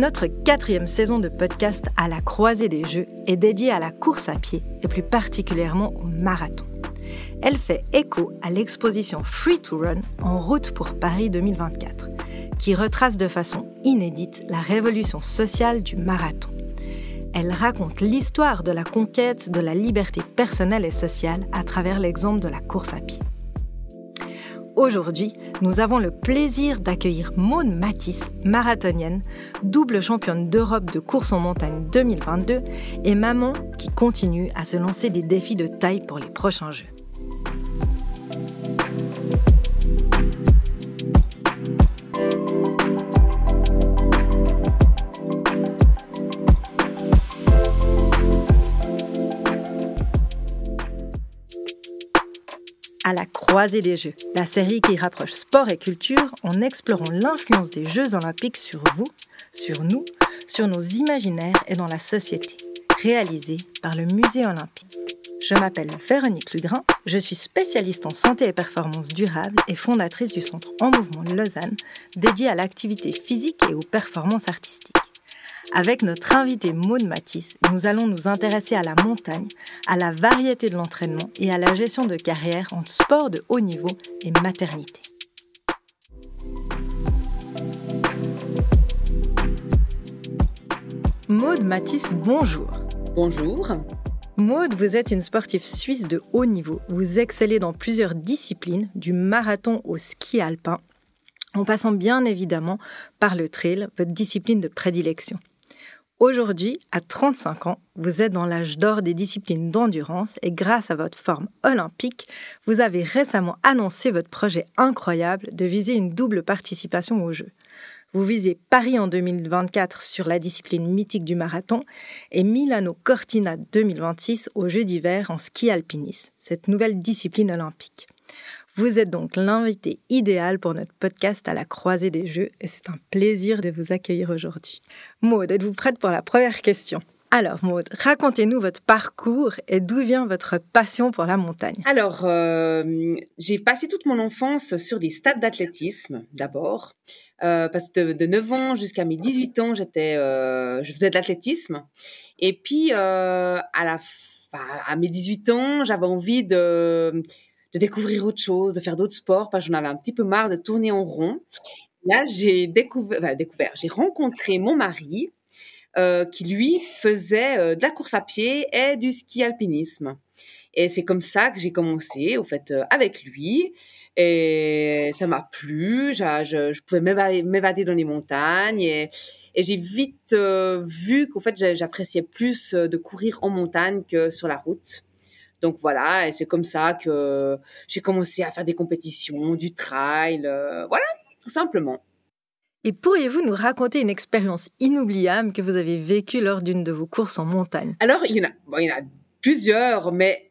Notre quatrième saison de podcast à la croisée des jeux est dédiée à la course à pied et plus particulièrement au marathon. Elle fait écho à l'exposition Free to Run en route pour Paris 2024, qui retrace de façon inédite la révolution sociale du marathon. Elle raconte l'histoire de la conquête de la liberté personnelle et sociale à travers l'exemple de la course à pied. Aujourd'hui, nous avons le plaisir d'accueillir Maud Matisse, marathonienne, double championne d'Europe de course en montagne 2022 et maman qui continue à se lancer des défis de taille pour les prochains Jeux. À la croisée des Jeux, la série qui rapproche sport et culture en explorant l'influence des Jeux olympiques sur vous, sur nous, sur nos imaginaires et dans la société, réalisée par le Musée olympique. Je m'appelle Véronique Lugrin, je suis spécialiste en santé et performance durable et fondatrice du Centre En Mouvement de Lausanne, dédié à l'activité physique et aux performances artistiques. Avec notre invité Maud Matisse, nous allons nous intéresser à la montagne, à la variété de l'entraînement et à la gestion de carrière entre sport de haut niveau et maternité. Maud Matisse, bonjour. Bonjour. Maud, vous êtes une sportive suisse de haut niveau. Vous excellez dans plusieurs disciplines, du marathon au ski alpin, en passant bien évidemment par le trail, votre discipline de prédilection. Aujourd'hui, à 35 ans, vous êtes dans l'âge d'or des disciplines d'endurance et grâce à votre forme olympique, vous avez récemment annoncé votre projet incroyable de viser une double participation aux Jeux. Vous visez Paris en 2024 sur la discipline mythique du marathon et Milano Cortina 2026 aux Jeux d'hiver en ski alpinisme, cette nouvelle discipline olympique. Vous êtes donc l'invité idéal pour notre podcast à la croisée des jeux et c'est un plaisir de vous accueillir aujourd'hui. Maud, êtes-vous prête pour la première question? Alors Maud, racontez-nous votre parcours et d'où vient votre passion pour la montagne? Alors, euh, j'ai passé toute mon enfance sur des stades d'athlétisme d'abord, euh, parce que de, 9 ans jusqu'à mes 18 ans, j'étais, euh, je faisais de l'athlétisme. Et puis, à, la, à mes 18 ans, j'avais envie de de découvrir autre chose, de faire d'autres sports, parce que j'en avais un petit peu marre de tourner en rond. Là, j'ai découvert, découvert, j'ai rencontré mon mari, euh, qui lui faisait euh, de la course à pied et du ski alpinisme. Et c'est comme ça que j'ai commencé, au fait, euh, avec lui. Et ça m'a plu. Je, je, pouvais m'évader dans les montagnes. Et, et j'ai vite vu qu'au fait, j'appréciais plus de courir en montagne que sur la route. Donc voilà, et c'est comme ça que j'ai commencé à faire des compétitions, du trail, euh, voilà, tout simplement. Et pourriez-vous nous raconter une expérience inoubliable que vous avez vécue lors d'une de vos courses en montagne? Alors, il y en a, il y en a plusieurs, mais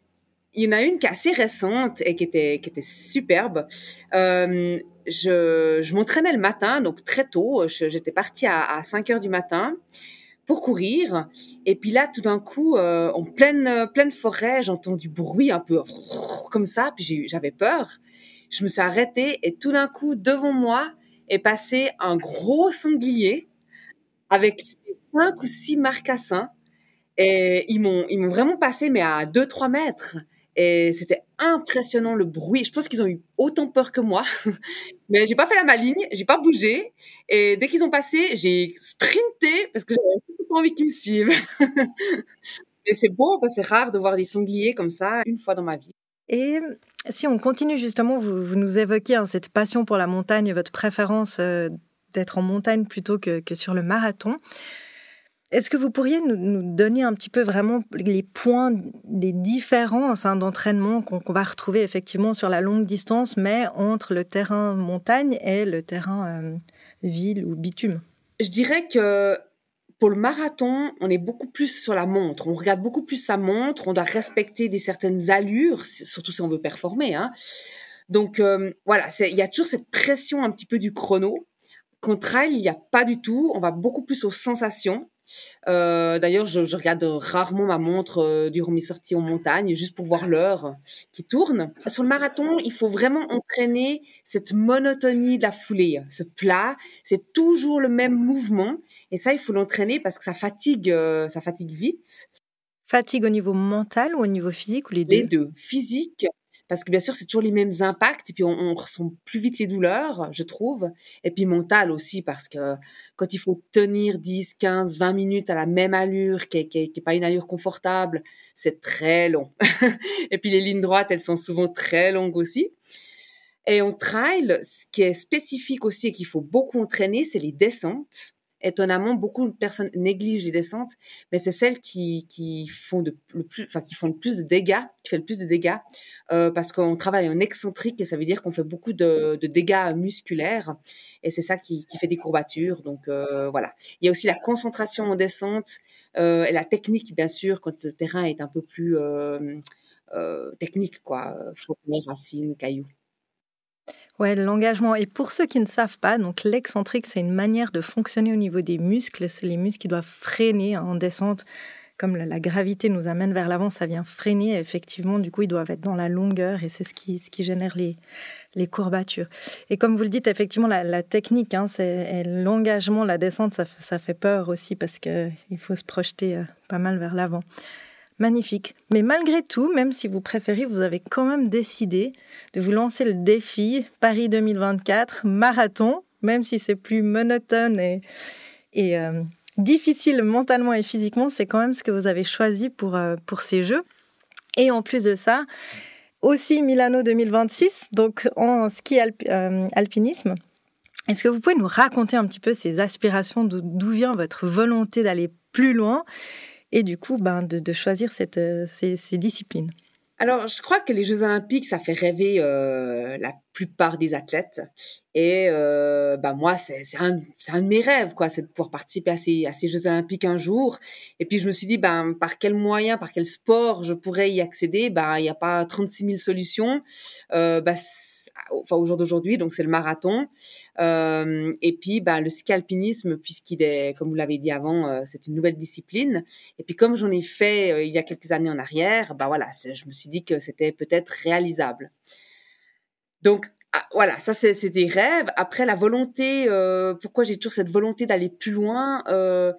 il y en a une qui est assez récente et qui était, qui était superbe. Euh, je, je m'entraînais le matin, donc très tôt. J'étais partie à, à 5 heures du matin pour courir. Et puis là, tout d'un coup, euh, en pleine euh, pleine forêt, j'entends du bruit un peu comme ça. Puis j'avais peur. Je me suis arrêtée et tout d'un coup, devant moi, est passé un gros sanglier avec cinq ou six marcassins. Et ils m'ont vraiment passé, mais à 2-3 mètres. Et c'était impressionnant le bruit. Je pense qu'ils ont eu autant peur que moi. Mais j'ai pas fait la maligne, j'ai pas bougé. Et dès qu'ils ont passé, j'ai sprinté parce que j'avais pas envie qu'ils me suivent. Et c'est beau parce que c'est rare de voir des sangliers comme ça une fois dans ma vie. Et si on continue justement, vous, vous nous évoquez hein, cette passion pour la montagne, votre préférence euh, d'être en montagne plutôt que, que sur le marathon. Est-ce que vous pourriez nous, donner un petit peu vraiment les points des différences hein, d'entraînement qu'on va retrouver effectivement sur la longue distance, mais entre le terrain montagne et le terrain euh, ville ou bitume? Je dirais que pour le marathon, on est beaucoup plus sur la montre. On regarde beaucoup plus sa montre. On doit respecter des certaines allures, surtout si on veut performer. Hein. Donc euh, voilà, il y a toujours cette pression un petit peu du chrono. Trail, il n'y a pas du tout. On va beaucoup plus aux sensations. D'ailleurs, je, je, regarde rarement ma montre durant mes sorties en montagne, juste pour voir l'heure qui tourne. Sur le marathon, il faut vraiment entraîner cette monotonie de la foulée, ce plat. C'est toujours le même mouvement, et ça, il faut l'entraîner parce que ça fatigue, ça fatigue vite. Fatigue au niveau mental ou au niveau physique ou les deux? Les deux. Physique, parce que bien sûr, c'est toujours les mêmes impacts, et puis on, ressent plus vite les douleurs, je trouve. Et puis mental aussi, parce que quand il faut tenir 10, 15, 20 minutes à la même allure, qui n'est pas une allure confortable, c'est très long. et puis les lignes droites, elles sont souvent très longues aussi. Et en trail, ce qui est spécifique aussi et qu'il faut beaucoup entraîner, c'est les descentes étonnamment, beaucoup de personnes négligent les descentes, mais c'est celles qui, qui font le plus, enfin, qui font le plus de dégâts, qui fait le plus de dégâts, euh, parce qu'on travaille en excentrique et ça veut dire qu'on fait beaucoup de, dégâts musculaires et c'est ça qui, fait des courbatures. Donc euh, voilà. Il y a aussi la concentration en descente euh, et la technique, bien sûr, quand le terrain est un peu plus technique, quoi, forêt, racines, cailloux. Ouais, l'engagement. Et pour ceux qui ne savent pas, donc l'excentrique, c'est une manière de fonctionner au niveau des muscles. C'est les muscles qui doivent freiner en descente. Comme la, gravité nous amène vers l'avant, ça vient freiner. effectivement, du coup, ils doivent être dans la longueur et c'est ce qui, ce qui génère les, les courbatures. Et comme vous le dites, effectivement, la, technique, hein, c'est l'engagement, la descente, ça, ça, fait peur aussi parce qu'il faut se projeter euh, pas mal vers l'avant. Magnifique. Mais malgré tout, même si vous préférez, vous avez quand même décidé de vous lancer le défi Paris 2024 marathon, même si c'est plus monotone et, euh, difficile mentalement et physiquement, c'est quand même ce que vous avez choisi pour, euh, pour ces Jeux. Et en plus de ça, aussi Milano 2026, donc en ski euh, alpinisme. Est-ce que vous pouvez nous raconter un petit peu ces aspirations, d'où vient votre volonté d'aller plus loin? Et du coup ben, de, choisir cette, euh, ces, disciplines. Alors, je crois que les Jeux Olympiques, ça fait rêver euh, la plupart des athlètes. Et euh, bah moi, c'est un, de mes rêves, quoi, c'est de pouvoir participer à ces, Jeux Olympiques un jour. Et puis je me suis dit, ben par quel moyen, par quel sport je pourrais y accéder? Ben il n'y a pas 36 000 solutions. Bah, enfin au jour d'aujourd'hui, donc c'est le marathon. Euh, et puis ben le ski alpinisme, puisqu'il est, comme vous l'avez dit avant, euh, c'est une nouvelle discipline. Et puis comme j'en ai fait il y a quelques années en arrière, ben voilà, je me suis dit que c'était peut-être réalisable. Donc ah, voilà, ça c'est des rêves. Après la volonté, euh, pourquoi j'ai toujours cette volonté d'aller plus loin euh,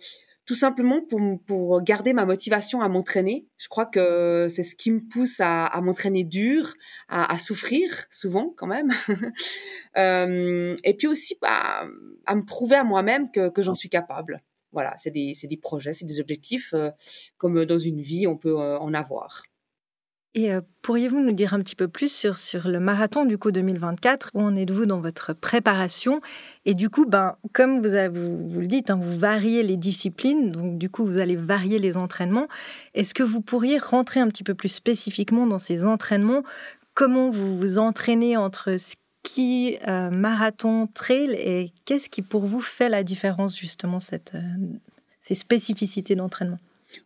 Tout simplement pour, pour garder ma motivation à m'entraîner. Je crois que c'est ce qui me pousse à, à m'entraîner dur, à, à, souffrir souvent quand même. euh, et puis aussi bah, à me prouver à moi-même que, que j'en suis capable. Voilà, c'est des, des projets, c'est des objectifs euh, comme dans une vie on peut euh, en avoir. Et euh, pourriez-vous nous dire un petit peu plus sur, le marathon du coup 2024 Où en êtes-vous dans votre préparation? Et du coup, ben, comme vous, vous, vous le dites, hein, vous variez les disciplines, donc du coup vous allez varier les entraînements. Est-ce que vous pourriez rentrer un petit peu plus spécifiquement dans ces entraînements? Comment vous vous entraînez entre ski, euh, marathon, trail? Et qu'est-ce qui pour vous fait la différence justement, cette, euh, ces spécificités d'entraînement?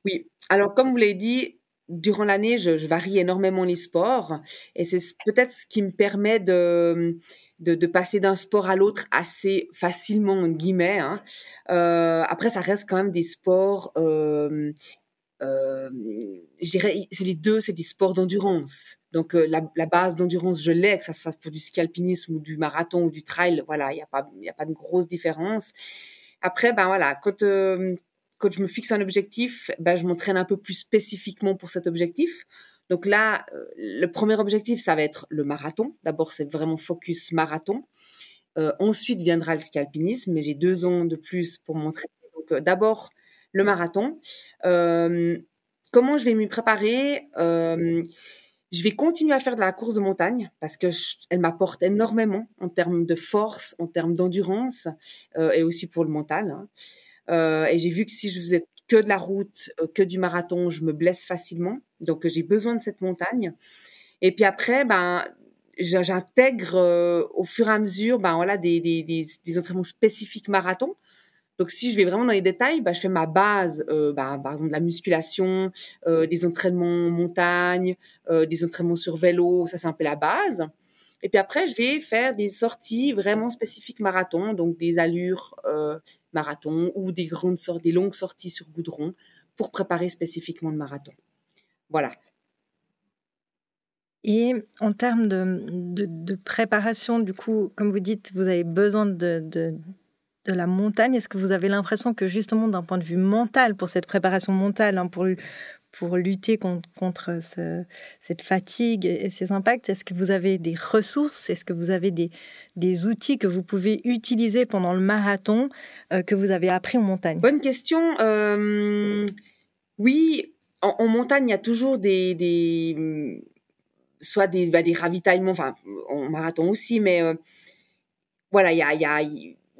Oui, alors comme vous l'avez dit, durant l'année, je, varie énormément les sports et c'est peut-être ce qui me permet de, de, passer d'un sport à l'autre assez facilement, en guillemets. Hein. Euh, après, ça reste quand même des sports, euh, euh, je dirais, c'est les deux, c'est des sports d'endurance. Donc la, base d'endurance, je l'ai, que ça soit pour du ski alpinisme ou du marathon ou du trail, voilà, il n'y a pas, a pas de grosse différence. Après, ben voilà, quand quand je me fixe un objectif, ben, je m'entraîne un peu plus spécifiquement pour cet objectif. Donc là, euh, le premier objectif, ça va être le marathon. D'abord, c'est vraiment focus marathon. Euh, ensuite viendra le ski alpinisme, mais j'ai deux ans de plus pour m'entraîner. Donc euh, d'abord le marathon. Comment je vais m'y préparer? Je vais continuer à faire de la course de montagne parce que elle m'apporte énormément en termes de force, en termes d'endurance et aussi pour le mental. Hein. Euh, et j'ai vu que si je faisais que de la route, euh, que du marathon, je me blesse facilement. Donc j'ai besoin de cette montagne. Et puis après, ben j'intègre euh, au fur et à mesure, ben voilà, des, des, des, entraînements spécifiques marathon. Donc si je vais vraiment dans les détails, ben, je fais ma base, euh, ben, par exemple de la musculation, euh, des entraînements montagne, des entraînements sur vélo, ça c'est un peu la base. Et puis après, je vais faire des sorties vraiment spécifiques marathon, donc des allures euh, marathon ou des grandes sorties, des longues sorties sur goudron pour préparer spécifiquement le marathon. Voilà. Et en termes de, préparation, du coup, comme vous dites, vous avez besoin de, la montagne. Est-ce que vous avez l'impression que justement d'un point de vue mental, pour cette préparation mentale, hein, pour, pour lutter contre, cette fatigue et ces impacts, est-ce que vous avez des ressources? Est-ce que vous avez des, outils que vous pouvez utiliser pendant le marathon euh, que vous avez appris en montagne? Bonne question. Euh, oui, en, montagne, il y a toujours des soit bah, des ravitaillements, enfin, en marathon aussi, mais euh, voilà, il y a,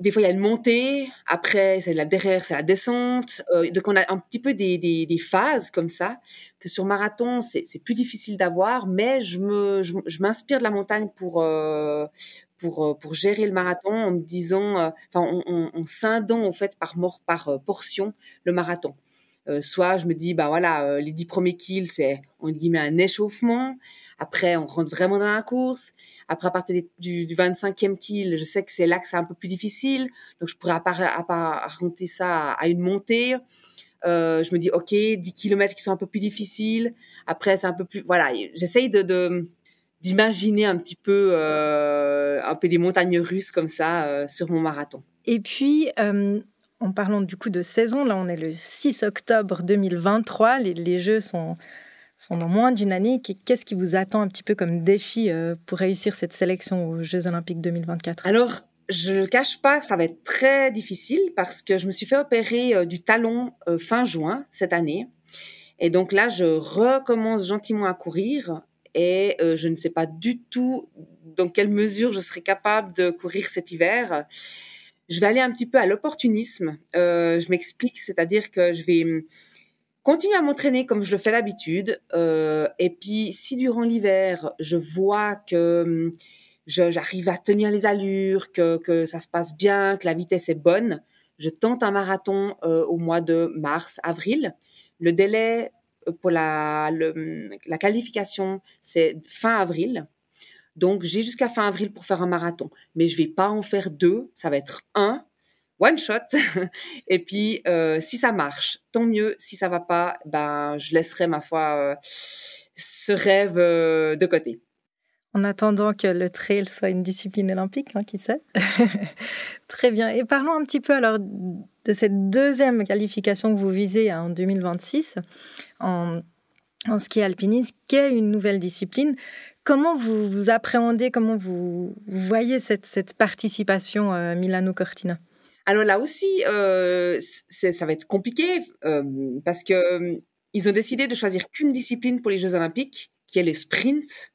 des fois il y a une montée, après c'est la derrière, c'est la descente, euh, donc on a un petit peu des, des, des phases comme ça que sur marathon c'est plus difficile d'avoir, mais je me je, m'inspire de la montagne pour euh, pour pour gérer le marathon en me disant, enfin en, en, en, scindant en fait par mort par portion le marathon. Soit je me dis bah voilà les dix premiers kills c'est on met un échauffement après, on rentre vraiment dans la course. Après, à partir du, 25e kill, je sais que c'est là que c'est un peu plus difficile. Donc, je pourrais apparenter ça à une montée. Euh, je me dis, OK, 10 km qui sont un peu plus difficiles. Après, c'est un peu plus... Voilà, j'essaye de, d'imaginer un petit peu euh, un peu des montagnes russes comme ça euh, sur mon marathon. Et puis, en parlant du coup de saison, là on est le 6 octobre 2023, les, Jeux sont sont dans moins d'une année. Qu'est-ce qui vous attend un petit peu comme défi euh, pour réussir cette sélection aux Jeux Olympiques 2024 Alors, je ne cache pas ça va être très difficile parce que je me suis fait opérer euh, du talon euh, fin juin cette année. Et donc là, je recommence gentiment à courir et je ne sais pas du tout dans quelle mesure je serai capable de courir cet hiver. Je vais aller un petit peu à l'opportunisme. je m'explique, c'est-à-dire que je vais continue à m'entraîner comme je le fais d'habitude. Euh, et puis, si durant l'hiver, je vois que hum, j'arrive à tenir les allures, que, ça se passe bien, que la vitesse est bonne, je tente un marathon euh, au mois de mars, avril. Le délai euh, pour le, la qualification, c'est fin avril. Donc, j'ai jusqu'à fin avril pour faire un marathon. Mais je vais pas en faire deux. Ça va être un one shot. Et puis, euh, si ça marche, tant mieux. Si ça va pas, ben, je laisserai ma foi euh, ce rêve euh, de côté. En attendant que le trail soit une discipline olympique, hein, qui sait Très bien. Et parlons un petit peu alors de cette deuxième qualification que vous visez hein, en 2026 en, en ski alpinisme, qui est une nouvelle discipline. Comment vous, vous appréhendez, comment vous, voyez cette, participation Milano-Cortina alors là aussi, euh, ça va être compliqué euh, parce que euh, ils ont décidé de choisir qu'une discipline pour les Jeux Olympiques, qui est le sprint.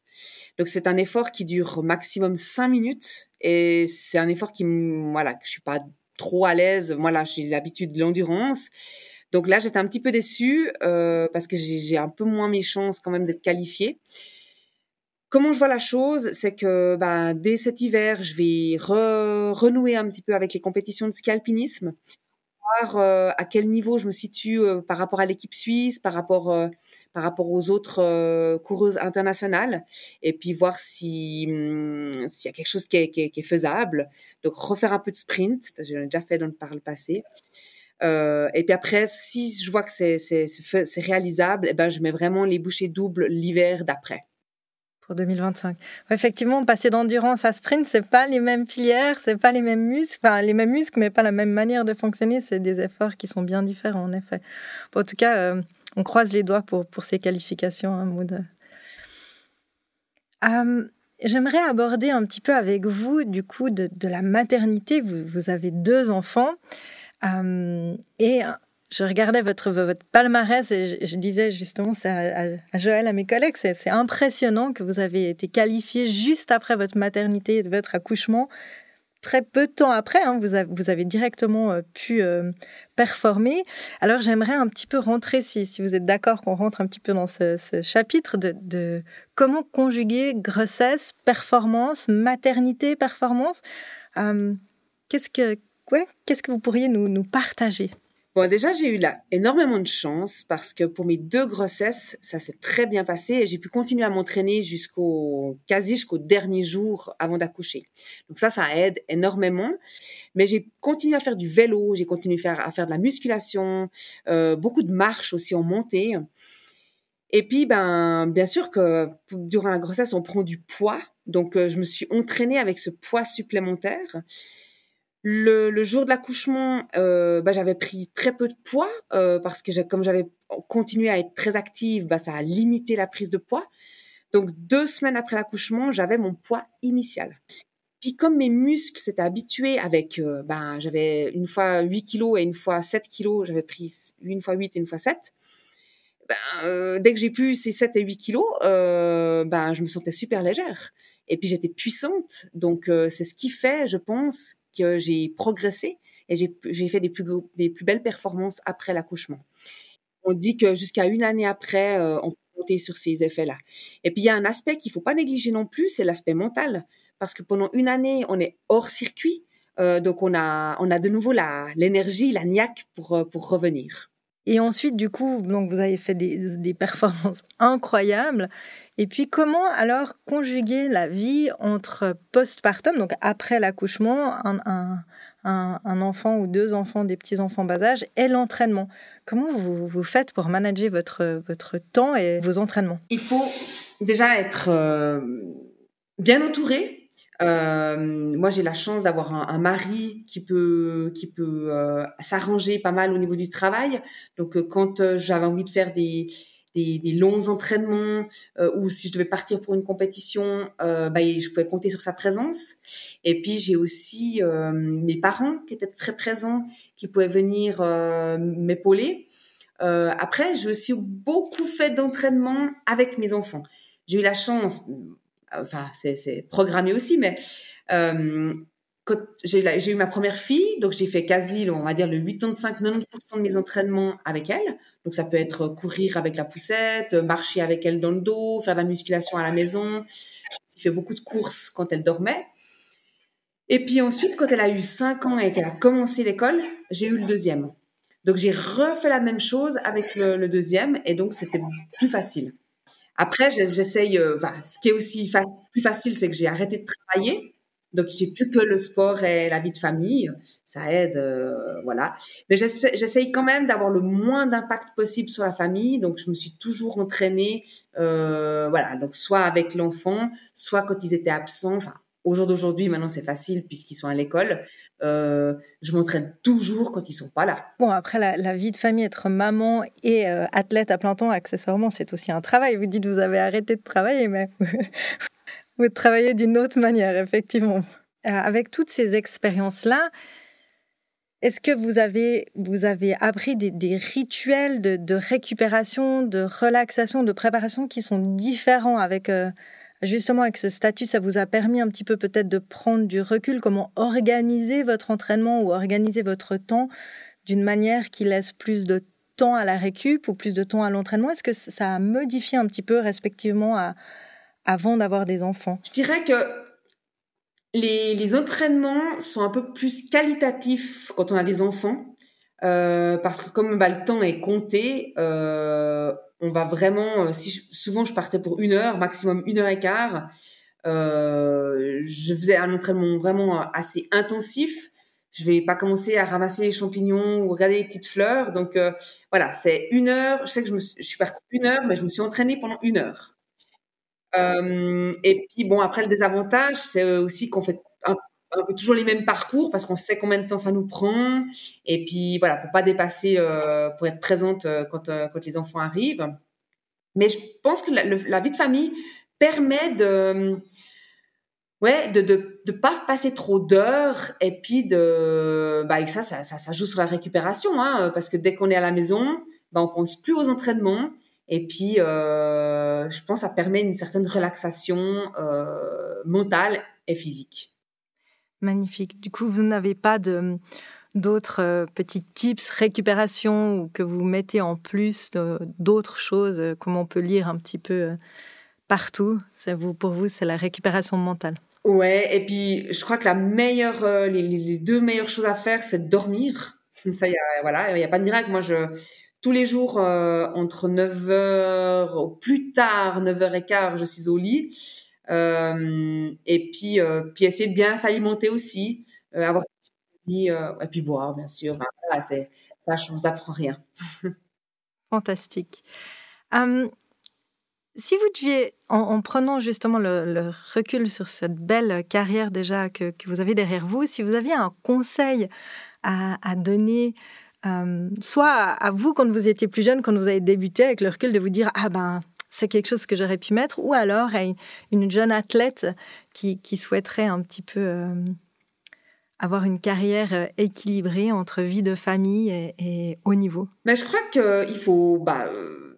Donc c'est un effort qui dure maximum cinq minutes et c'est un effort qui, voilà, que je suis pas trop à l'aise. Moi là, j'ai l'habitude de l'endurance. Donc là, j'étais un petit peu déçue euh, parce que j'ai un peu moins mes chances quand même d'être qualifiée. Comment je vois la chose, c'est que bah, dès cet hiver, je vais renouer un petit peu avec les compétitions de ski alpinisme, voir euh, à quel niveau je me situe euh, par rapport à l'équipe suisse, par rapport euh, par rapport aux autres coureuses internationales, et puis voir si hum, s'il y a quelque chose qui est, faisable. Donc refaire un peu de sprint, parce que j'en ai déjà fait dans le, par le passé. et puis après, si je vois que c'est réalisable, eh ben je mets vraiment les bouchées doubles l'hiver d'après pour 2025. Effectivement, passer d'endurance à sprint, c'est pas les mêmes filières, c'est pas les mêmes muscles, enfin les mêmes muscles, mais pas la même manière de fonctionner. C'est des efforts qui sont bien différents, en effet. en tout cas, euh, on croise les doigts pour, pour ces qualifications, hein, Mood. Euh, j'aimerais aborder un petit peu avec vous, du coup, de, la maternité. Vous, vous, avez deux enfants. Euh, et je regardais votre, palmarès et je, disais justement à, Joël, à mes collègues, c'est impressionnant que vous avez été qualifié juste après votre maternité et votre accouchement. Très peu de temps après, hein, vous, avez, directement euh, pu euh, performer. Alors j'aimerais un petit peu rentrer, si, vous êtes d'accord qu'on rentre un petit peu dans ce, chapitre, de, comment conjuguer grossesse, performance, maternité, performance. Euh, qu'est-ce que, ouais, qu'est-ce que vous pourriez nous partager? Bon, déjà, j'ai eu là énormément de chance parce que pour mes deux grossesses, ça s'est très bien passé et j'ai pu continuer à m'entraîner jusqu'au quasi jusqu'au dernier jour avant d'accoucher. Donc ça, ça aide énormément. Mais j'ai continué à faire du vélo, j'ai continué à faire, de la musculation, euh, beaucoup de marches aussi en montée. Et puis, ben, bien sûr que durant la grossesse, on prend du poids. Donc, euh, je me suis entraînée avec ce poids supplémentaire. Le, jour de l'accouchement, euh, bah, j'avais pris très peu de poids euh, parce que comme j'avais continué à être très active, bah, ça a limité la prise de poids. Donc deux semaines après l'accouchement, j'avais mon poids initial. Puis comme mes muscles s'étaient habitués avec, euh, ben j'avais une fois 8 kilos et une fois 7 kilos, j'avais pris une fois 8 et une fois 7. Ben, euh, dès que j'ai pu ces 7 et 8 kilos, je me sentais super légère. Et puis j'étais puissante. Donc c'est ce qui fait, je pense, que j'ai progressé et j'ai fait des plus, des plus belles performances après l'accouchement. On dit que jusqu'à une année après, euh, on peut compter sur ces effets-là. Et puis il y a un aspect qu'il faut pas négliger non plus, c'est l'aspect mental, parce que pendant une année, on est hors circuit, euh, donc on a on a de nouveau la l'énergie, la niaque pour euh, pour revenir. Et ensuite, du coup, donc vous avez fait des, performances incroyables. Et puis, comment alors conjuguer la vie entre postpartum, donc après l'accouchement, un, enfant ou deux enfants, des petits-enfants bas âge, et l'entraînement? Comment vous, vous faites pour manager votre, votre temps et vos entraînements? Il faut déjà être euh, bien entouré. Euh, moi, j'ai la chance d'avoir un, mari qui peut euh, s'arranger pas mal au niveau du travail. Donc, euh, quand j'avais envie de faire des longs entraînements ou si je devais partir pour une compétition, bah, je pouvais compter sur sa présence. Et puis j'ai aussi mes parents qui étaient très présents, qui pouvaient venir m'épauler. Après, j'ai aussi beaucoup fait d'entraînement avec mes enfants. J'ai eu la chance, enfin c'est programmé aussi, mais euh, j'ai eu ma première fille, donc j'ai fait quasi, on va dire, le 85-90% de mes entraînements avec elle. Donc ça peut être courir avec la poussette, marcher avec elle dans le dos, faire de la musculation à la maison. J'ai fait beaucoup de courses quand elle dormait. Et puis ensuite, quand elle a eu 5 ans et qu'elle a commencé l'école, j'ai eu le deuxième. Donc j'ai refait la même chose avec le, le deuxième et donc c'était plus facile. Après, j'essaye, euh, enfin, ce qui est aussi plus facile, c'est que j'ai arrêté de travailler. Donc, j'ai plus que le sport et la vie de famille. Ça aide, euh, voilà. Mais j'essaye quand même d'avoir le moins d'impact possible sur la famille. Donc, je me suis toujours entraînée, euh, voilà. Donc, soit avec l'enfant, soit quand ils étaient absents. Enfin, au jour d'aujourd'hui, maintenant, c'est facile puisqu'ils sont à l'école. Euh, je m'entraîne toujours quand ils sont pas là. Bon, après, la, vie de famille, être maman et euh, athlète à plein temps, accessoirement, c'est aussi un travail. Vous dites, vous avez arrêté de travailler, mais vous travaillez d'une autre manière, effectivement. Euh, avec toutes ces expériences-là, est-ce que vous avez, vous avez appris des, rituels de, récupération, de relaxation, de préparation qui sont différents avec, justement, avec ce statut Ça vous a permis un petit peu peut-être de prendre du recul, comment organiser votre entraînement ou organiser votre temps d'une manière qui laisse plus de temps à la récup ou plus de temps à l'entraînement? Est-ce que ça a modifié un petit peu respectivement à, avant d'avoir des enfants? Je dirais que les, entraînements sont un peu plus qualitatifs quand on a des enfants, euh, parce que comme bah, le temps est compté, euh, on va vraiment. Euh, si je, souvent je partais pour une heure, maximum une heure et quart. Euh, je faisais un entraînement vraiment assez intensif. Je vais pas commencer à ramasser les champignons ou regarder les petites fleurs. Donc euh, voilà, c'est une heure. Je sais que je, me, je suis partie une heure, mais je me suis entraînée pendant une heure. Euh, et puis bon, après le désavantage, c'est aussi qu'on fait un, peu toujours les mêmes parcours parce qu'on sait combien de temps ça nous prend. Et puis voilà, pour pas dépasser, euh, pour être présente euh, quand, euh, quand les enfants arrivent. Mais je pense que la, vie de famille permet de ouais de de de pas passer trop d'heures et puis de bah et ça, ça ça ça joue sur la récupération hein parce que dès qu'on est à la maison bah on pense plus aux entraînements et puis, euh, je pense que ça permet une certaine relaxation euh, mentale et physique. Magnifique. Du coup, vous n'avez pas d'autres euh, petits tips récupération ou que vous mettez en plus d'autres choses euh, comme on peut lire un petit peu euh, partout? Ça vous pour vous c'est la récupération mentale ouais et puis je crois que la meilleure les, les deux meilleures choses à faire c'est dormir Ça, y voilà, il n'y a pas de miracle. Moi, je, tous les jours, entre 9h, au plus tard, 9h15, je suis au lit. Et puis, puis essayer de bien s'alimenter aussi, avoir et puis boire, bien sûr. voilà, ça, je vous apprends rien. Fantastique. si vous deviez, en, prenant justement le, recul sur cette belle carrière déjà que, que, vous avez derrière vous, si vous aviez un conseil à, à donner, soit à vous quand vous étiez plus jeune, quand vous avez débuté, avec le recul de vous dire ah ben c'est quelque chose que j'aurais pu mettre, ou alors à une jeune athlète qui, souhaiterait un petit peu avoir une carrière euh, équilibrée entre vie de famille et, haut niveau Mais je crois qu'il faut bah, euh,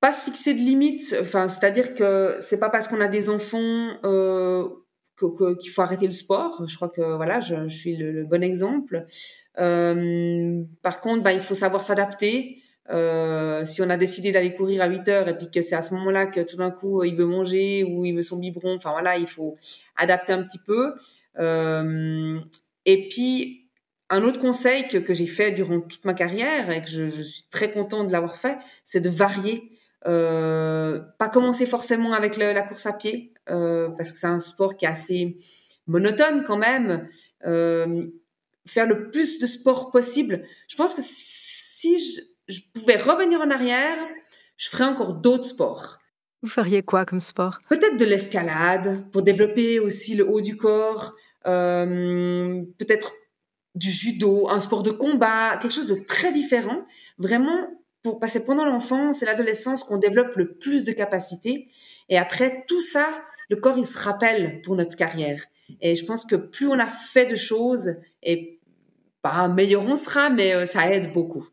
pas se fixer de limites. Enfin, c'est-à-dire que c'est pas parce qu'on a des enfants euh, qu'il faut arrêter le sport. Je crois que voilà, je, suis le, bon exemple. par contre, bah, il faut savoir s'adapter. Si on a décidé d'aller courir à 8 heures et puis que c'est à ce moment-là que tout d'un coup il veut manger ou il veut son biberon, enfin voilà, il faut adapter un petit peu. Euh, et puis, un autre conseil que, que j'ai fait durant toute ma carrière et que je, suis très contente de l'avoir fait, c'est de varier. Euh, pas commencer forcément avec la course à pied, euh, parce que c'est un sport qui est assez monotone quand même. Euh, faire le plus de sport possible. Je pense que si je, je pouvais revenir en arrière, je ferais encore d'autres sports. Vous feriez quoi comme sport? Peut-être de l'escalade pour développer aussi le haut du corps, euh, peut-être du judo, un sport de combat, quelque chose de très différent. Vraiment, pour passer pendant l'enfance et l'adolescence qu'on développe le plus de capacités. Et après, tout ça, le corps, il se rappelle pour notre carrière. Et je pense que plus on a fait de choses, et pas meilleur on sera, mais euh, ça aide beaucoup.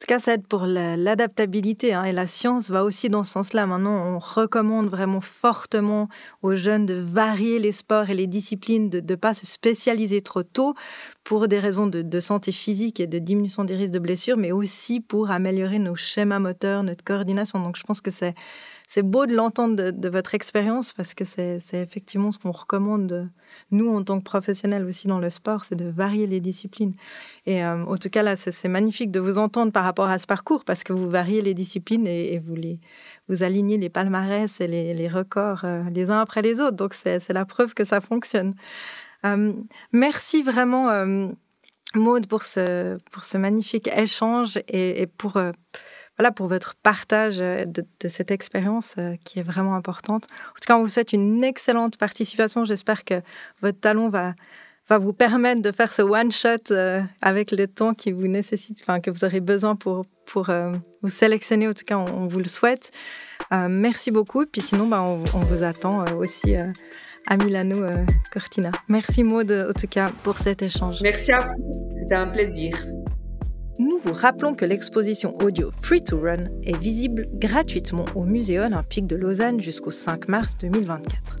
Tout cas, ça aide pour l'adaptabilité hein, et la science va aussi dans ce sens-là. Maintenant, on recommande vraiment fortement aux jeunes de varier les sports et les disciplines, de ne pas se spécialiser trop tôt pour des raisons de, santé physique et de diminution des risques de blessures, mais aussi pour améliorer nos schémas moteurs, notre coordination. Donc, je pense que c'est c'est beau de l'entendre de, votre expérience parce que c'est effectivement ce qu'on recommande, nous, en tant que professionnels aussi dans le sport, c'est de varier les disciplines. Et euh, en tout cas, là, c'est magnifique de vous entendre par rapport à ce parcours parce que vous variez les disciplines et, vous, alignez les palmarès et les, records euh, les uns après les autres. Donc, c'est la preuve que ça fonctionne. Euh, merci vraiment, Maude, pour ce, magnifique échange et pour voilà, pour votre partage euh, de, cette expérience euh, qui est vraiment importante. En tout cas, on vous souhaite une excellente participation. J'espère que votre talon va, vous permettre de faire ce one-shot euh, avec le temps qui vous nécessite, que vous aurez besoin pour, pour vous sélectionner. En tout cas, on, vous le souhaite. merci beaucoup. Puis sinon, bah, on, on, vous attend aussi à Milano Cortina. Merci Maud, en tout cas, pour cet échange. Merci à vous. C'était un plaisir. Rappelons que l'exposition audio Free to Run est visible gratuitement au Musée olympique de Lausanne jusqu'au 5 mars 2024.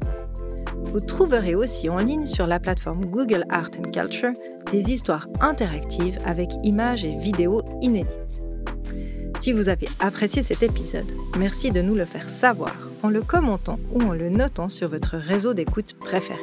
Vous trouverez aussi en ligne sur la plateforme Google Art Culture des histoires interactives avec images et vidéos inédites. Si vous avez apprécié cet épisode, merci de nous le faire savoir en le commentant ou en le notant sur votre réseau d'écoute préféré.